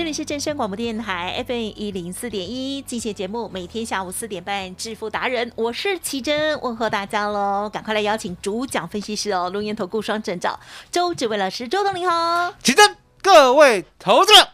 这里是正声广播电台 FM 一零四点一，进行节目，每天下午四点半，致富达人，我是奇珍，问候大家喽！赶快来邀请主讲分析师哦，龙岩投顾双证照周志伟老师，周董你好，奇珍，各位投资者，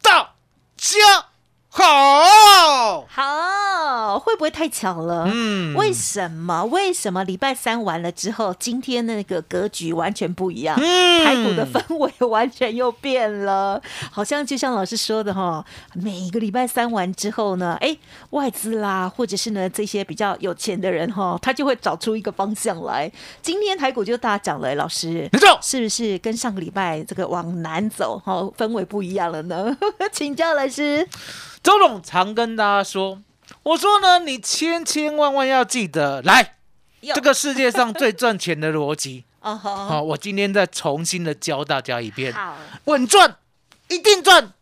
大家好。好，会不会太巧了？嗯为什么？为什么礼拜三完了之后，今天那个格局完全不一样？嗯台股的氛围完全又变了，好像就像老师说的哈，每一个礼拜三完之后呢，哎，外资啦，或者是呢这些比较有钱的人哈，他就会找出一个方向来。今天台股就大涨了，老师，没错是不是跟上个礼拜这个往南走哈，氛围不一样了呢？请教老师，周董常跟大家说，我说呢，你千千万万要记得，来，哟这个世界上最赚钱的逻辑。哦，好，我今天再重新的教大家一遍，好。稳赚，一定赚，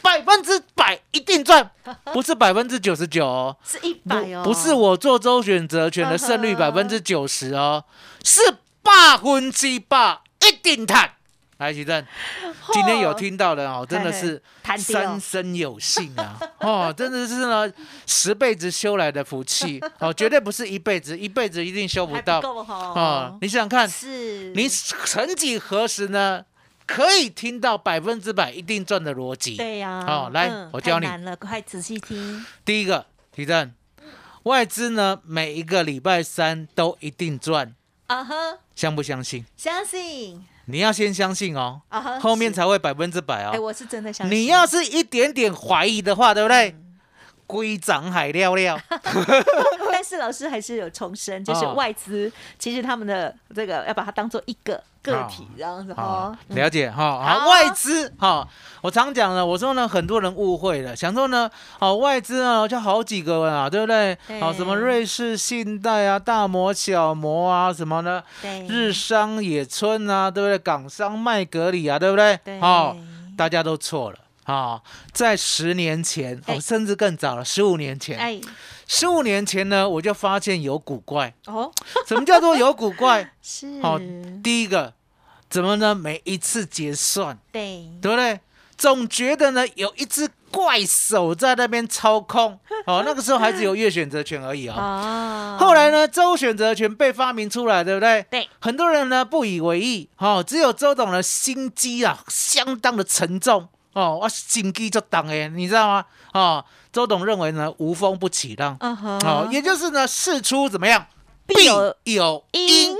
百分之百一定赚，不是百分之九十九哦。是一百哦，不不是我做周选择权的胜率 百分之九十哦，是百分之百一定赚。来，徐正，今天有听到的哦，真的是三生有幸啊！哦，真的是呢，十辈子修来的福气 哦，绝对不是一辈子，一辈子一定修不到不够哈哦。你想想看，是你曾几何时呢，可以听到百分之百一定赚的逻辑？对呀、好来嗯我教你难了，快仔细听。第一个，徐正，外资呢每一个礼拜三都一定赚，啊哈，相不相信？相信你要先相信哦，后面才会百分之百哎，哦。我是真的相信。你要是一点点怀疑的话，对不对？龟长海料料，但是老师还是有重申，就是哦外资、其实他们的这个要把它当做一个个体这样子好哦。，了解哈。好好，外资哈，我常讲了，我说呢，很多人误会了，想说呢，好外资啊，就好几个啊，对不对？对好，什么瑞士信贷啊，大摩、小摩啊，什么呢？对，日商野村啊，对不对？港商麦格里啊，对不对？对好、大家都错了。啊、在十年前，哎哦，甚至更早了，十五年前，哎十五年前呢，我就发现有古怪。哦，什么叫做有古怪？是哦、第一个，怎么呢？每一次结算，对对不对？总觉得呢，有一只怪手在那边操控。哦，那个时候还只有月选择权而已哦。啊后来呢，周选择权被发明出来，对不对？对，很多人呢不以为意，哦，只有周董的心机啊，相当的沉重哦，我心机就当哎，你知道吗？哦，周董认为呢，无风不起浪，嗯哼哦，也就是呢，事出怎么样，必有有因因，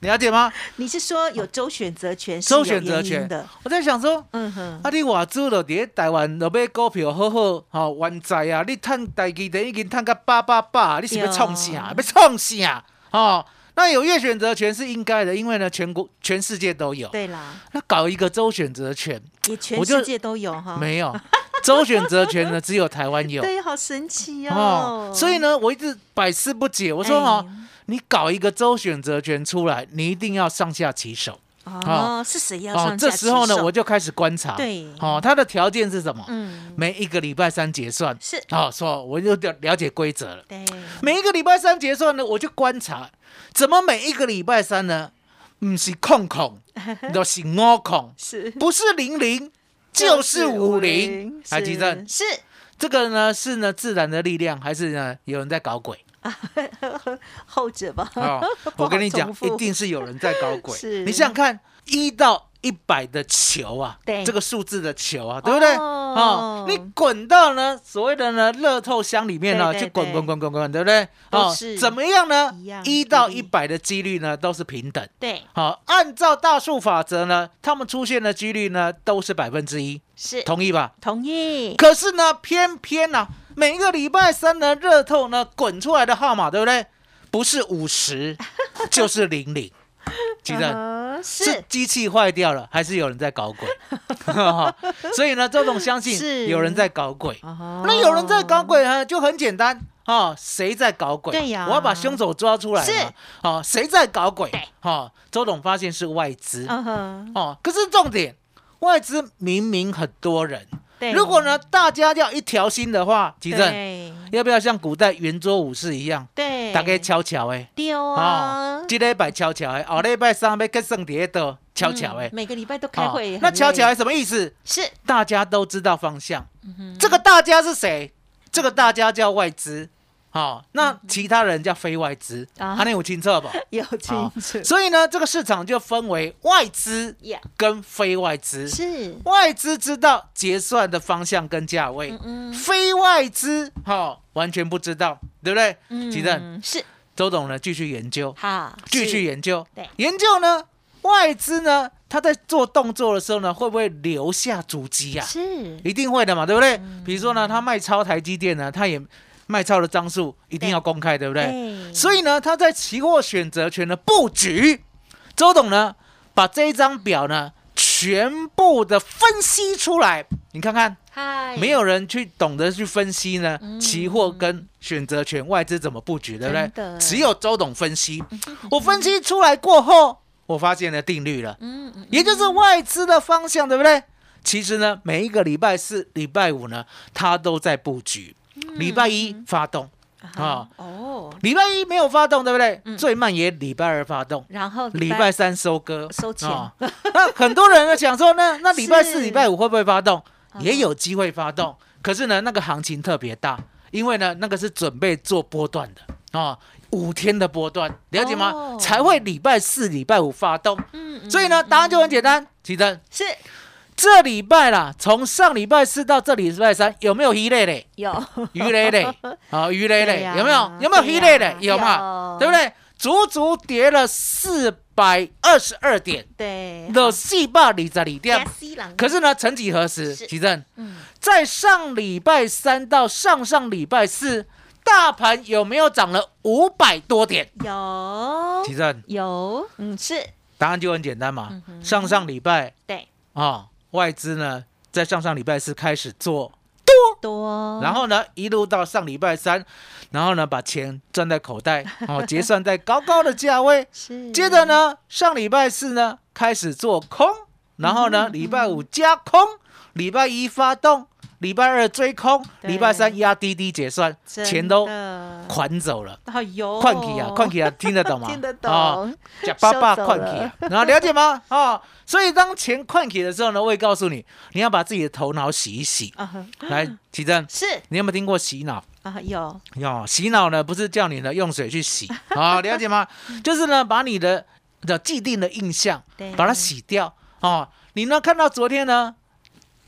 你了解吗？你是说有周选择权是周选择权的？，我在想说。嗯哼，啊！你外资了伫咧台湾，就买股票好好，吼、万载啊！你趁台积电已经趁到八八八，你是要创啥？对要创啥？哦，那有月选择权是应该的，因为呢，全国全世界都有。对啦，那搞一个周选择权也全我就世界都有哈。没有，周选择权呢只有台湾有。对，好神奇哦。所以呢，我一直百思不解。我说哦，哎你搞一个周选择权出来，你一定要上下其手。哦，是谁要上哦，这时候呢，我就开始观察。对哦，它的条件是什么？嗯每一个礼拜三结算。是哦，说我就了了解规则了。对每一个礼拜三结算呢，我就观察，怎么每一个礼拜三呢，不是空空，都是五空，是不是零零就是五零。还记得是这个呢是呢自然的力量，还是呢有人在搞鬼？后者吧？哦，我跟你讲一定是有人在搞鬼。是你想想看，一到一百的球啊，对这个数字的球啊，对不对？哦哦，你滚到呢所谓的呢乐透箱里面呢对对去滚对滚滚滚滚，对不对？哦是怎么样呢？一到一百的几率呢都是平等。对，好，按照大数法则呢，他们出现的几率呢都是百分之一，是同意吧？同意，可是呢，偏偏呢、每一个礼拜三的，热透呢滚出来的号码，对不对？不是五十，就是零零。记得嗯是是机器坏掉了，还是有人在搞鬼？所以呢，周董相信是有人在搞鬼。哦那有人在搞鬼呢，就很简单啊，谁在搞鬼？对呀我要把凶手抓出来是嘛。哦，谁在搞鬼哈？哦，周董发现是外资。哦，可是重点，外资明明很多人，对，如果呢大家要一条心的话，吉正要不要像古代圆桌武士一样，对，大家悄悄哎丢哦。啊，，今礼拜悄悄哎，哦礼拜三要跟圣蝶的悄悄的。嗯，每个礼拜都开会，哦那悄悄的什么意思？是。大家都知道方向。嗯这个大家是谁？这个大家叫外资。好，那其他人叫非外资。嗯啊啊，你有清澈不？有好清楚，所以呢，这个市场就分为外资，跟非外资。是，外资知道结算的方向跟价位，嗯非外资哈、完全不知道，对不对？嗯吉正，嗯，是周董呢继续研究，好，继续研究，对研究呢外资呢他在做动作的时候呢会不会留下足迹啊？是，一定会的嘛，对不对？嗯比如说呢，他卖超台积电呢，他也卖超的张数一定要公开，对不对？对所以呢，他在期货选择权的布局，周董呢把这一张表呢全部的分析出来，你看看，嗨，没有人去懂得去分析呢，嗯期货跟选择权外资怎么布局，对不对？只有周董分析，我分析出来过后，我发现了定律了，嗯嗯，也就是外资的方向，对不对？其实呢，每一个礼拜四、礼拜五呢，他都在布局。礼拜一发动啊，哦，礼拜一没有发动，对不对？嗯。最慢也礼拜二发动，然后礼拜三收割收钱。啊。那很多人呢想说，那 那礼拜四、礼拜五会不会发动？嗯也有机会发动，可是呢，那个行情特别大，因为呢，那个是准备做波段的啊，五天的波段，了解吗？哦。才会礼拜四、礼拜五发动。嗯嗯所以呢，答案就很简单，记得是这礼拜啦，从上礼拜四到这礼拜三，有没有鱼类嘞？有。鱼类嘞，好，鱼类嘞，有没有？有没有鱼类嘞？有嘛？有。对不对？足足跌了四百二十二点，对，的四百二十二点。可是呢，曾几何时，是。奇正。嗯。在上礼拜三到上上礼拜四，大盘有没有涨了五百多点？有。奇正，有，嗯是。答案就很简单嘛。上上礼拜对。啊，外资呢在上上礼拜四开始做多。多，然后呢，一路到上礼拜三，然后呢，把钱赚在口袋，哦，结算在高高的价位。是。接着呢，上礼拜四呢开始做空，然后呢，礼拜五加空，礼拜一发动，礼拜二追空，对礼拜三压滴滴结算，真钱都款走了。哎呦，款起啊，款起啊，听得懂吗？听得哦懂，假爸爸款起啊，然后了解吗？啊，所以当钱款起的时候呢，我会告诉你，你要把自己的头脑洗一洗。来，奇正，是你有没有听过洗脑？啊有有，洗脑呢不是叫你呢用水去洗啊、了解吗？就是呢把你的的既定的印象对把它洗掉哦。你呢看到昨天呢，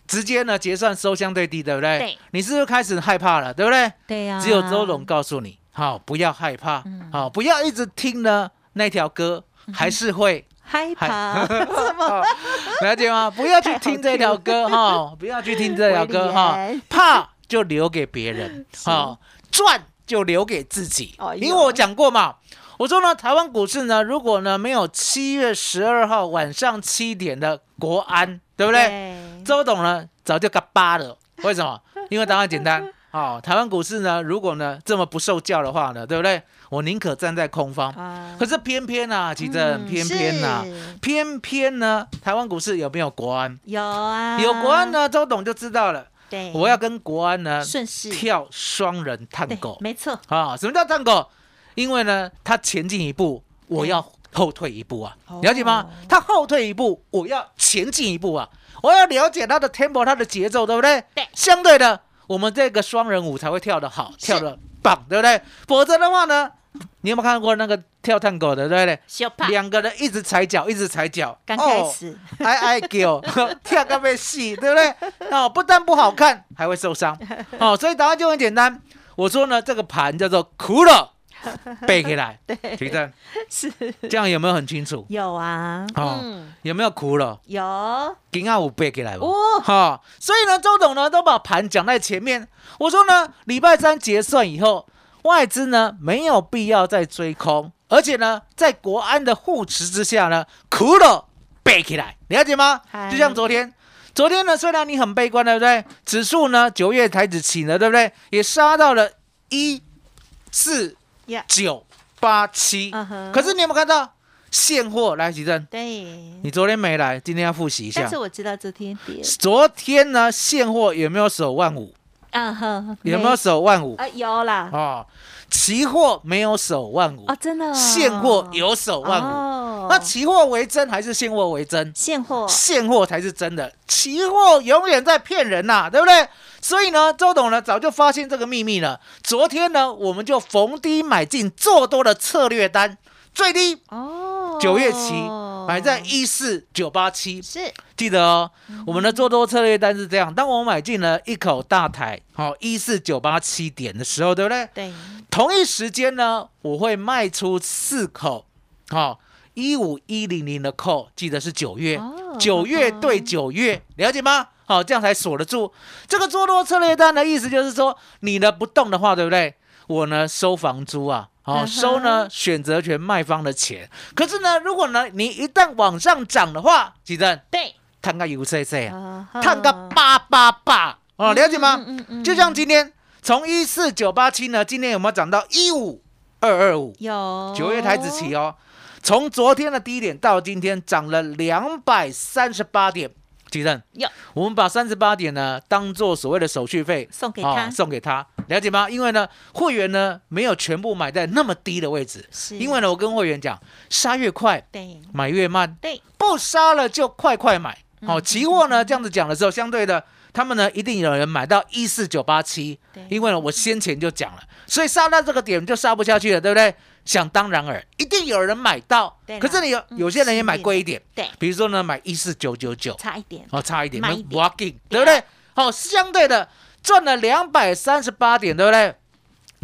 直接呢结算收相对低，对不对？对。你是不是开始害怕了，对不对？对呀，只有周董告诉你，好、不要害怕，好、嗯不要一直听呢那条歌，还是会。害怕，哦 了解吗？不要去听这条歌 哈，不要去听这条歌哈，怕就留给别人，哈，赚就留给自己。因为我讲过嘛，我说呢，台湾股市呢，如果呢没有七月十二号晚上七点的国安，对不对？对周董呢早就嘎巴了，为什么？因为答案简单。哦，台湾股市呢，如果呢这么不受教的话呢，对不对？我宁可站在空方。啊可是偏偏啊，其实嗯偏偏呐、是偏偏呢，台湾股市有没有国安？有啊，有国安，呢，周董就知道了。对，我要跟国安呢顺势跳双人探对狗没错，啊！什么叫探狗？因为呢，他前进一步，我要后退一步啊，哦了解吗？他后退一步，我要前进一步啊！我要了解他的 tempo，他的节奏，对不对？对相对的，我们这个双人舞才会跳得好，跳得棒，对不对？否则的话呢，你有没有看过那个跳探戈的，对不对？两个人一直踩脚，一直踩脚，刚开哦始，哀哀叫，跳个被戏，对不对？哦，不但不好看，还会受伤。哦，所以答案就很简单。我说呢，这个盘叫做苦了，背起来。对，提正，是这样有没有很清楚？有啊，哦嗯，有没有苦了？有今下我背起来不？哦，哈、所以呢，周董呢都把盘讲在前面。我说呢，礼拜三结算以后，外资呢没有必要再追空，而且呢，在国安的护持之下呢，苦了背起来，了解吗？就像昨天。昨天呢，虽然你很悲观，对不对？指数呢，九月台子起了，对不对？也杀到了一四呀九八七。可是你有没有看到现货？来，吉正，对，你昨天没来，今天要复习一下但是。我知道昨天跌，昨天呢，现货有没有守万五？嗯哼，有没有守万五？啊？有啦，哦，期货没有手万五啊，，真的哦，现货有手万五。哦，那期货为真还是现货为真？现货现货才是真的，期货永远在骗人呐、对不对？所以呢，周董呢早就发现这个秘密了。昨天呢，我们就逢低买进做多的策略单，最低哦，九月期买在一四九八七，是记得哦，我们的做多策略单是这样：当我买进了一口大台，好一四九八七点的时候，对不对？对，同一时间呢，我会卖出四口，好一五一零零的扣，记得是九月哦，九、月对九月，了解吗？好，这样才锁得住。这个做多策略单的意思就是说，你呢不动的话，对不对？我呢收房租啊，好、嗯哼。收呢选择权卖方的钱。可是呢，如果呢你一旦往上涨的话，记得对，探个 U C C 啊，啊探个八八八哦，了解吗？嗯嗯嗯就像今天从一四九八七呢，今天有没有涨到一五二二五？有。九月台子期哦，从昨天的低点到今天涨了两百三十八点。吉正。有，我们把三十八点呢当做所谓的手续费送给他。哦送给他，了解吗？因为呢，会员呢没有全部买在那么低的位置，是。因为呢，我跟会员讲，杀越快对。买越慢，对。不杀了就快快买。好、嗯期货呢这样子讲的时候，相对的，他们呢一定有人买到一四九八七对，因为呢我先前就讲了，所以杀到这个点就杀不下去了，对不对？想当然尔，一定有人买到对，可是你有嗯有些人也买贵一点，对，比如说呢买一四九九九，差一点，哦差一点，walking，对不对？好、相对的赚了两百三十八点，对不对？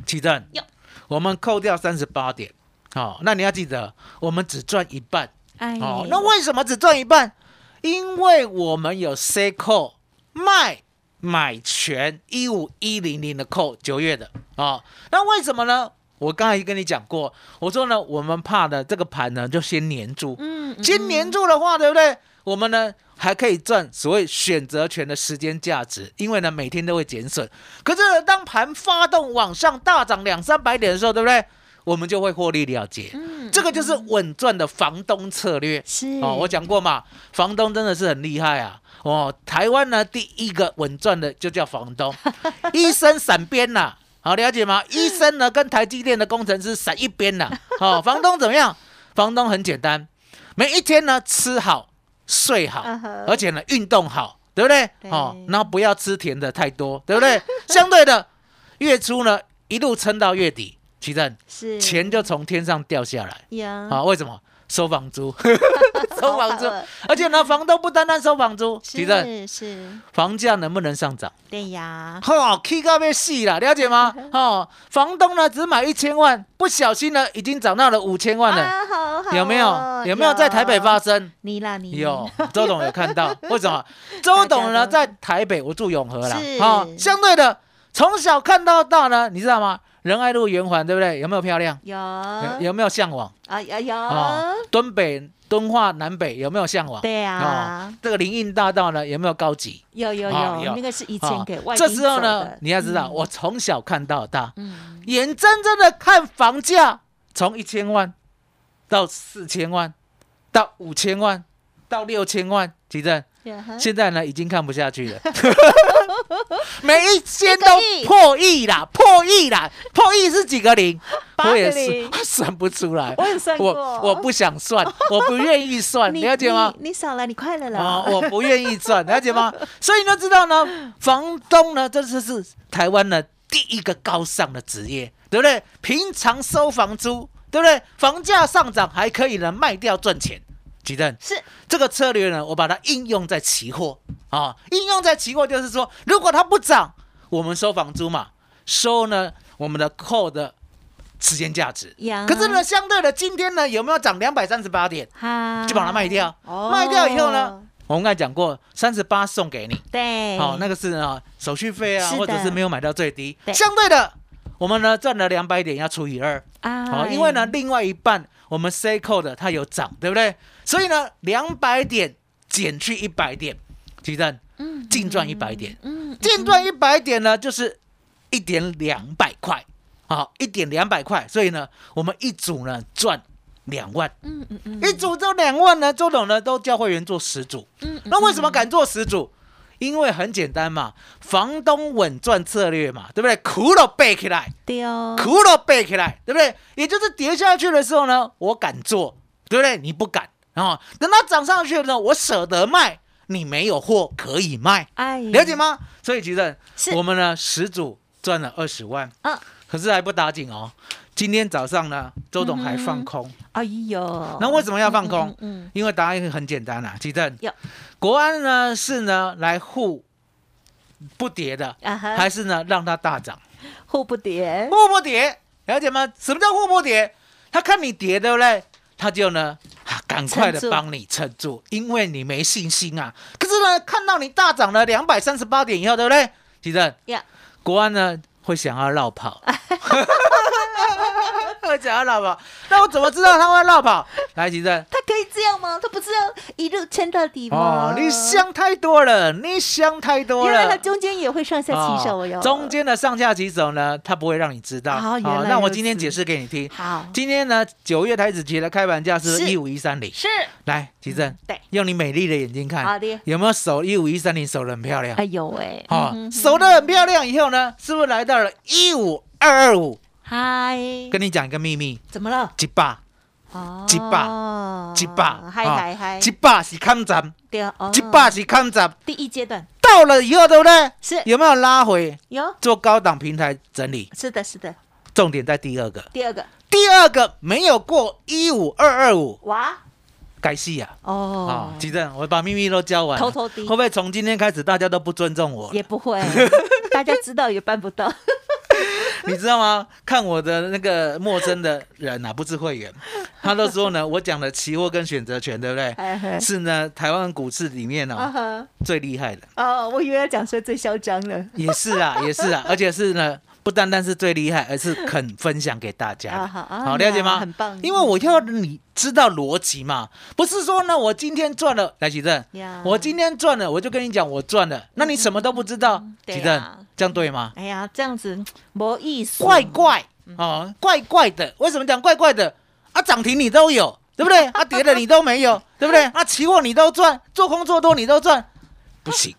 奇正有，我们扣掉三十八点，好、那你要记得，我们只赚一半。哎，哦，那为什么只赚一半？因为我们有 C 扣卖买权一五一零零的扣九月的啊、哦，那为什么呢？我刚才跟你讲过，我说呢，我们怕的这个盘呢就先粘住，嗯，嗯先粘住的话，对不对？我们呢还可以赚所谓选择权的时间价值，因为呢每天都会减损。可是呢当盘发动往上大涨两三百点的时候，对不对？我们就会获利了结。嗯这个就是稳赚的房东策略。是哦，我讲过嘛，房东真的是很厉害啊。哦，台湾呢第一个稳赚的就叫房东，医生闪边呐、好了解吗？医生呢跟台积电的工程师闪一边呐、哦，房东怎么样？房东很简单，每一天呢吃好睡好而且呢运动好，对不对？对哦，然后不要吃甜的太多，对不对？相对的，月初呢一路撑到月底，其正是钱就从天上掉下来。呀，啊，为什么？收房租，收房租，而且呢，房东不单单收房租，其实是是，房价能不能上涨？对呀，哈，K 高被细了，了解吗？哦，房东呢只买一千万，不小心呢已经涨到了五千万了，啊，好好有没有哦？有没有在台北发？生？你啦你有，周董有看到，为什么？周董呢在台北，我住永和啦是，哦，相对的，从小看到大呢，你知道吗？仁爱路圆环对不对？有没有漂亮？有有有没有向往？啊有有哦，敦北、敦化、南北有没有向往？对啊。哦，，这个林荫大道呢有没有高级？有有哦有。有，那个是以哦前给外这时候呢，你要知道，嗯。我从小看到大，嗯。眼睁睁的看房价从一千万到四千万，到五千万，到六千万，几正。呀哈现在呢已经看不下去了，每一间都破亿啦，破亿啦，破亿是几个零？我也是 算不出来。我也算过，我我不想算，我不愿意算，你了解吗？你你少了，你快乐了啊，我不愿意赚，了解吗？所以呢，知道呢，房东呢，这就是台湾呢第一个高尚的职业，对对不对？平常收房租，对不对？房价上涨还可以呢卖掉赚钱。吉正是这个策略呢，我把它应用在期货啊，应用在期货就是说，如果它不涨，我们收房租嘛，收呢我们的扣的时间价值。呀可是呢，相对的，今天呢有没有涨两百三十八点？哈就把它卖掉。哦卖掉以后呢，我们刚才讲过，三十八送给你，对，好、那个是啊手续费啊，或者是没有买到最低。对相对的，我们呢赚了两百点要除以二，啊好、因为呢另外一半我们 C 扣的它有涨，对不对？所以呢两百点减去一百点，鸡蛋嗯净赚一百点，嗯净赚一百点呢就是一点两百块，好，一点两百块，所以呢我们一组呢赚两万。嗯嗯嗯一组就两万呢，周董呢都教会员做十组。嗯那为什么敢做十组？因为很简单嘛，房东稳赚策略嘛，对不对？苦了背起来，对哦，苦了背起来，对不对？也就是跌下去的时候呢，我敢做，对不对？你不敢啊、等它涨上去了呢，我舍得卖，你没有货可以卖，哎，了解吗？所以其实我们呢十组赚了二十万，嗯可是还不打紧哦。今天早上呢，周董还放空。哎呦，那为什么要放空？嗯嗯嗯因为答案很简单啦、其正有国安呢是呢来护不跌的，啊哈，还是呢让它大涨？互不跌，护不跌，了解吗？什么叫护不跌？他看你跌，对不对？他就呢啊赶快的帮你撑住，因为你没信心啊。可是呢，看到你大涨了两百三十八点以后，对不对？其正呀，国安呢会想要绕跑。会想要绕跑，那我怎么知道他会绕跑？来，吉正，他可以这样吗？他不是要一路撑到底吗？哦，你想太多了，你想太多了。原来他中间也会上下起手哟。哦中间的上下起手呢，他不会让你知道。哦原来那我今天解释给你听。好今天呢，九月台子期的开盘价是是一五一三零。是来，吉正，对，用你美丽的眼睛看，好的有没有守一五一三零守的很漂亮？哎呦喂，哦嗯，守的很漂亮以后呢，是不是来到了一五二二五？嗨，跟你讲一个秘密，怎么了？一百，哦，一百一百，嗨哦嗨嗨，一百是抗战，对一百是抗战，第一阶段到了以后，对不对？是有没有拉回有，做高档平台整理？是的，是的。重点在第二个，第二个，第二个没有过一五二二五，哇，该戏呀！哦啊，，吉正，我把秘密都教完了，偷偷的会不会从今天开始大家都不尊重我了？也不会，大家知道也办不到。你知道吗？看我的那个陌生的人啊，不是会员，他都说呢，我讲的期货跟选择权，对不对？是呢，台湾股市里面呢最厉害的，哦，我以为要讲说最嚣张的。也是啊，也是啊，而且是呢，不单单是最厉害，而是肯分享给大家好，了解吗？很棒因为我要你知道逻辑嘛，不是说呢，我今天赚了，来启正，我今天赚了，我就跟你讲我赚了，那你什么都不知道，对启正啊，这样对吗？哎呀，这样子没意思，怪怪嗯哦，怪怪的。为什么讲怪怪的？啊，涨停你都有，对不对？啊，跌的你都没有，对不对？啊，期货你都赚，做空做多你都赚，不行，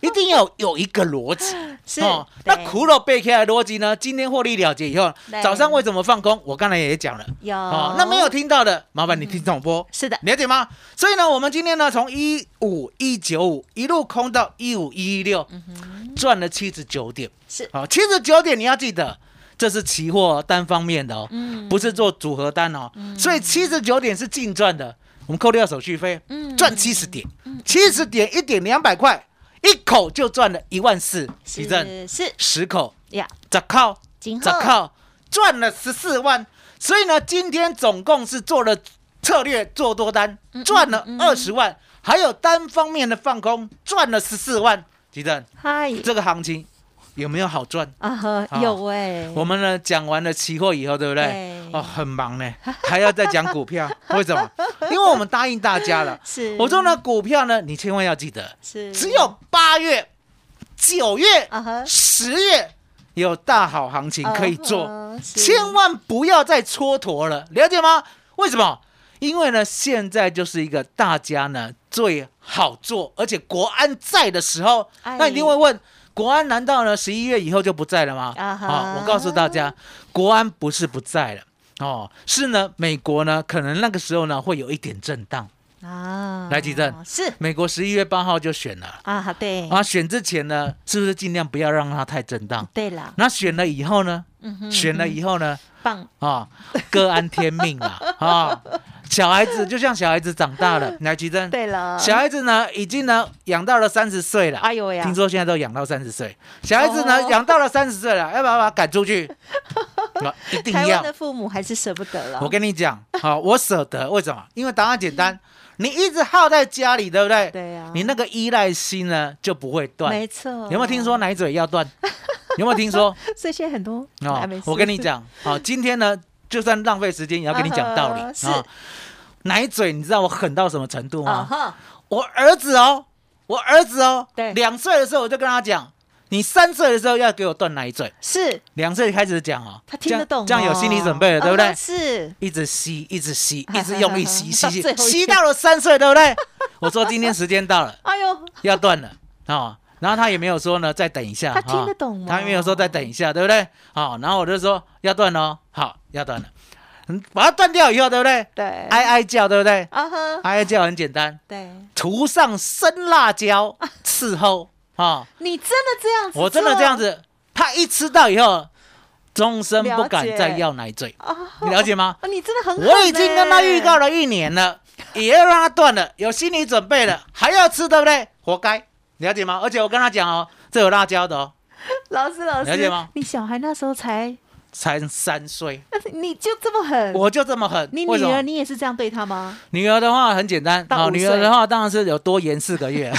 一定要有一个逻辑。是哦，那苦肉背起来的逻辑呢？今天获利了结以后，早上为什么放空？我刚才也讲了。有哦，那没有听到的，麻烦你听重播。是的，了解吗？所以呢，我们今天呢，从一五一九五一路空到一五一一六，赚了七十九点。是好，七十九点你要记得，这是期货单方面的哦，嗯不是做组合单哦。所以七十九点是净赚的，我们扣掉手续费，嗯赚七十点，七十点一点两百块，一口就赚了一万四，是地震是。十口。呀，十口。今后。十口。赚了十四万，所以呢，今天总共是做了策略做多单，赚了二十万，还有单方面的放空赚了十四万，地震嗨。这个行情有没有好赚？啊呵有哎，我们呢讲完了期货以后，对不对？对？哦，很忙呢，还要再讲股票，为什么？因为我们答应大家了，是我说呢，股票呢，你千万要记得，是只有八月、九月十月有大好行情可以做，千万不要再蹉跎了，了解吗？为什么？因为呢，现在就是一个大家呢最好做，而且国安在的时候，哎那一定会问。国安难道呢十一月以后就不在了吗？啊我告诉大家，国安不是不在了哦，是呢美国呢可能那个时候呢会有一点震荡，啊，来吉正。是。美国十一月八号就选了。啊，对。啊，选之前呢，是不是尽量不要让它太震荡？对了，那选了以后呢？嗯哼选了以后呢？棒。啊，各安天命啊 啊！小孩子就像小孩子长大了，来吉珍，对了，小孩子呢已经呢养到了三十岁了，哎呦呀，听说现在都养到三十岁，小孩子呢哦。养到了三十岁了，要不要把他赶出去？啊一定要台湾的！父母还是舍不得了。我跟你讲，好，我舍得，为什么？因为答案简单，你一直耗在家里，对不对？对呀你那个依赖心呢就不会断。没错，有没有听说奶嘴要断？有没有听说？所以现在很多哦我跟你讲，好，今天呢，就算浪费时间，也要跟你讲道理啊。奶嘴，你知道我狠到什么程度吗？我儿子哦，我儿子哦，对两岁的时候我就跟他讲，你三岁的时候要给我断奶嘴，是两岁开始讲哦，他听得懂哦，这样这样有心理准备了，对不对啊？是一直吸，一直吸，一直用力吸，吸吸吸到了三岁，对不对？我说今天时间到了，哎呦，要断了啊、哦。然后他也没有说呢，再等一下。他听得哦懂吗他也没有说再等一下，对不对？好、然后我就说要断哦，好，要断了。嗯，把它断掉以后，对不对？对，哀哀叫，对不对？啊哈，哀哀叫很简单，对，涂上生辣椒伺候啊、你真的这样子，我真的这样，子，他一吃到以后，终身不敢再要奶嘴，啊，你了解吗？啊你真的很狠我已经跟他预告了，一年了，也要让他断了，有心理准备了，还要吃，对不对？活该，了解吗？而且我跟他讲哦，这有辣椒的哦，老师老师，了解吗？你小孩那时候才，才三岁，你就这么狠，我就这么狠。你女儿？你也是这样对她吗？女儿的话很简单，到五女儿的话当然是有多延四个月，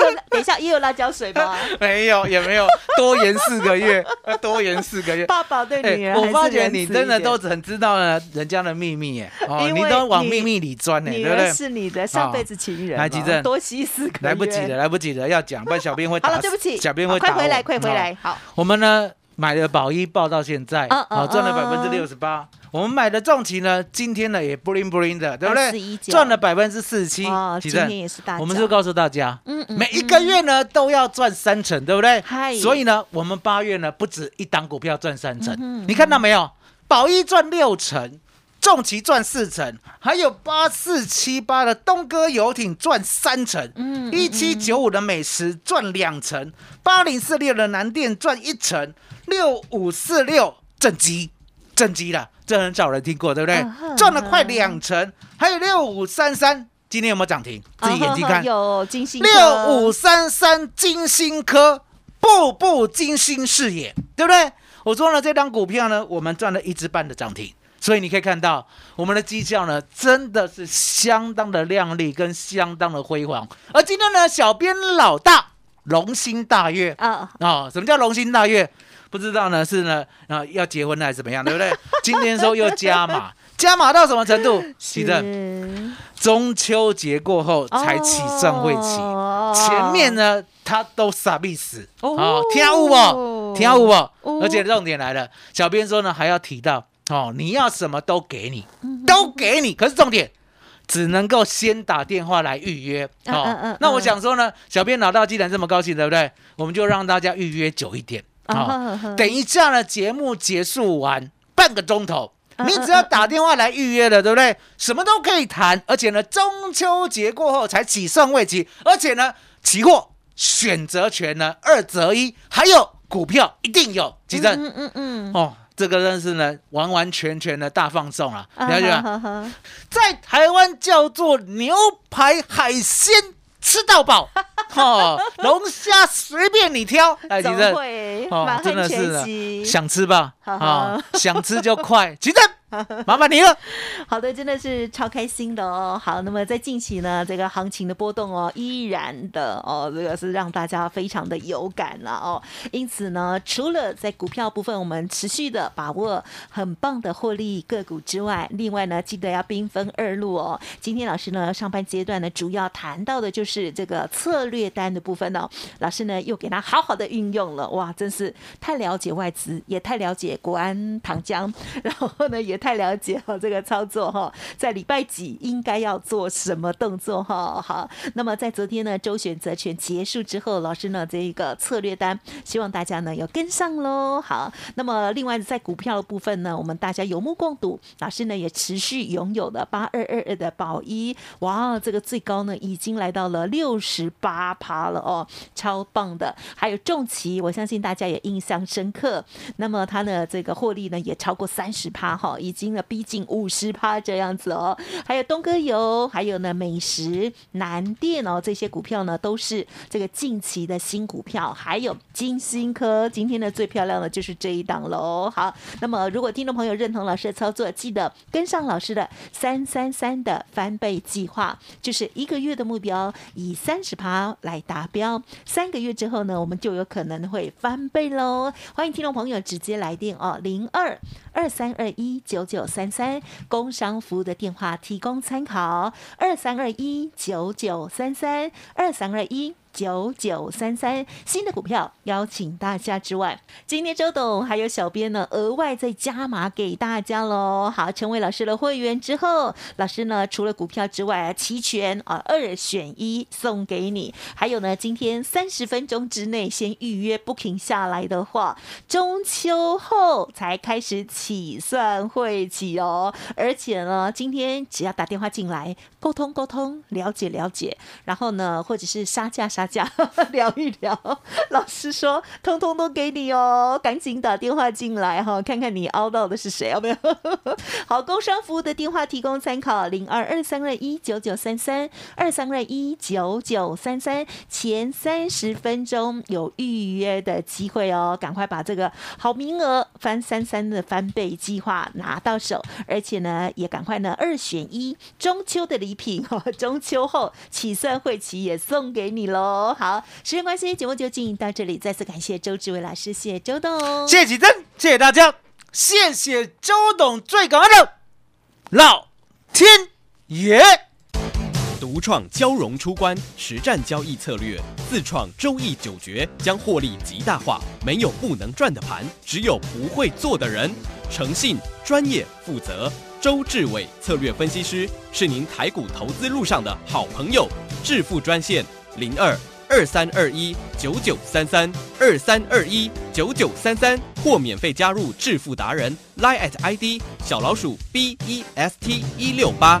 也有等一下也有辣椒水吗？没有也没有多延四个月，多延四个月。爸爸对女儿哎我发觉你真的都很知道了人家的秘密耶，哦，你都往秘密里钻呢，对不对？是你的上辈子情人嘛，来吉正多吸四个月，来不及了，来不及了，要讲，不然小编会打。好了，对不起，小编会打我快回来，快回哦来，好，我们呢买了保一报到现在，嗯嗯好赚了百嗯分之六十八。我们买的重旗呢，今天呢也 bling bling 的，对不对？21赚了百分之四十七今天也是大，我们是告诉大家，嗯嗯每一个月呢都要赚三成，对不对嗨？所以呢，我们八月呢不止一档股票赚三嗯成，你看到没有？宝一赚六成。重旗赚四成，还有八四七八的东哥游艇赚三成，嗯一七九五的美食赚两成，八零四六的南电赚一成，六五四六正机正机了，这很少人听过，对不对？赚了快两成，还有六五三三，今天有没有涨停？自己眼睛看，啊有金星六五三三金星科，步步金星视野，对不对？我说了，这张股票呢，我们赚了一只半的涨停，所以你可以看到我们的绩效呢，真的是相当的亮丽跟相当的辉煌。而今天呢，小编老大龙心大悦啊，哦，什么叫龙心大悦？不知道呢，是呢啊要结婚还是怎么样，对不对？今天说又加码，加码到什么程度？喜正，中秋节过后才起算会起。哦前面呢，他都傻逼死哦哦，听有不？听有不？哦而且重点来了，小编说呢还要提到哦，你要什么都给你，嗯都给你。可是重点只能够先打电话来预约哦嗯。那我嗯想说呢，小编老大既然这么高兴，对不对？我们就让大家预约久一点啊哦。呵呵等一下呢，节目结束完半个钟头。嗯你只要打电话来预约了，对不对？什么都可以谈，而且呢，中秋节过后才起算未期，而且呢，期货选择权呢二择一，还有股票一定有，吉正、嗯嗯嗯，哦，这个真是呢完完全全的大放送了，了解吗？在台湾叫做牛排海鲜吃到饱，哦，龙虾随便你挑，哎，吉总正。哦满，汉真的是。想吃吧？哈想吃就快，吉正，麻烦你了。好的，真的是超开心的哦。好，那么在近期呢，这个行情的波动哦，依然的哦，这个是让大家非常的有感了哦。因此呢，除了在股票部分我们持续的把握很棒的获利个股之外，另外呢，记得要兵分二路哦。今天老师呢，上半阶段呢，主要谈到的就是这个策略单的部分哦。老师呢，又给他好好的运用了，哇，真是太了解外资，也太了解国安糖浆，然后呢，也太了解了这个操作哈，在礼拜几应该要做什么动作哈？好，那么在昨天呢周选择权结束之后，老师呢这一个策略单，希望大家呢要跟上喽。好，那么另外在股票的部分呢，我们大家有目共睹，老师呢也持续拥有了八二二二的宝一，哇，这个最高呢已经来到了六十八趴了哦，超棒的。还有重旗，我相信大家也印象深刻，那么它的这个获利呢也超过三十趴哈，已经呢逼近五十趴这样子哦。还有东哥油，还有呢美食、南电哦，这些股票呢都是这个近期的新股票。还有金星科，今天的最漂亮的就是这一档喽。好，那么如果听众朋友认同老师的操作，记得跟上老师的三三三的翻倍计划，就是一个月的目标以三十趴来达标，三个月之后呢，我们就有可能会翻倍喽。欢迎听众朋友直接来电哦，零二二三二一九九九三三，工商服务的电话提供参考，二三二一九九三三，二三二一。九九三三新的股票邀请大家之外，今天周董还有小编呢，额外再加码给大家喽。好，成为老师的会员之后，老师呢除了股票之外，齐全啊二选一送给你。还有呢，今天三十分钟之内先预约 booking 下来的话，中秋后才开始起算会起哦。而且呢，今天只要打电话进来沟通沟通，了解了解，然后呢，或者是杀价杀。价 聊一聊，老师说，通通都给你哦，赶紧打电话进来哈，看看你凹到的是谁，有没有？好，工商服务的电话提供参考：零二二三二一九九三三二三二一九九三三，前三十分钟有预约的机会哦，赶快把这个好名额翻三三的翻倍计划拿到手，而且呢，也赶快呢二选一，中秋的礼品哦，中秋后起算会期也送给你喽。哦，好，时间关系，节目就进行到这里。再次感谢周志伟老师，谢谢周董，谢谢启真，谢谢大家，谢谢周董，最感恩的老天爷。独创交融出关实战交易策略，自创周易九诀，将获利极大化。没有不能赚的盘，只有不会做的人。诚信、专业、负责，周志伟策略分析师是您台股投资路上的好朋友。致富专线。零二二三二一九九三三二三二一九九三三，或免费加入致富达人，line at ID 小老鼠 B E S T 一六八。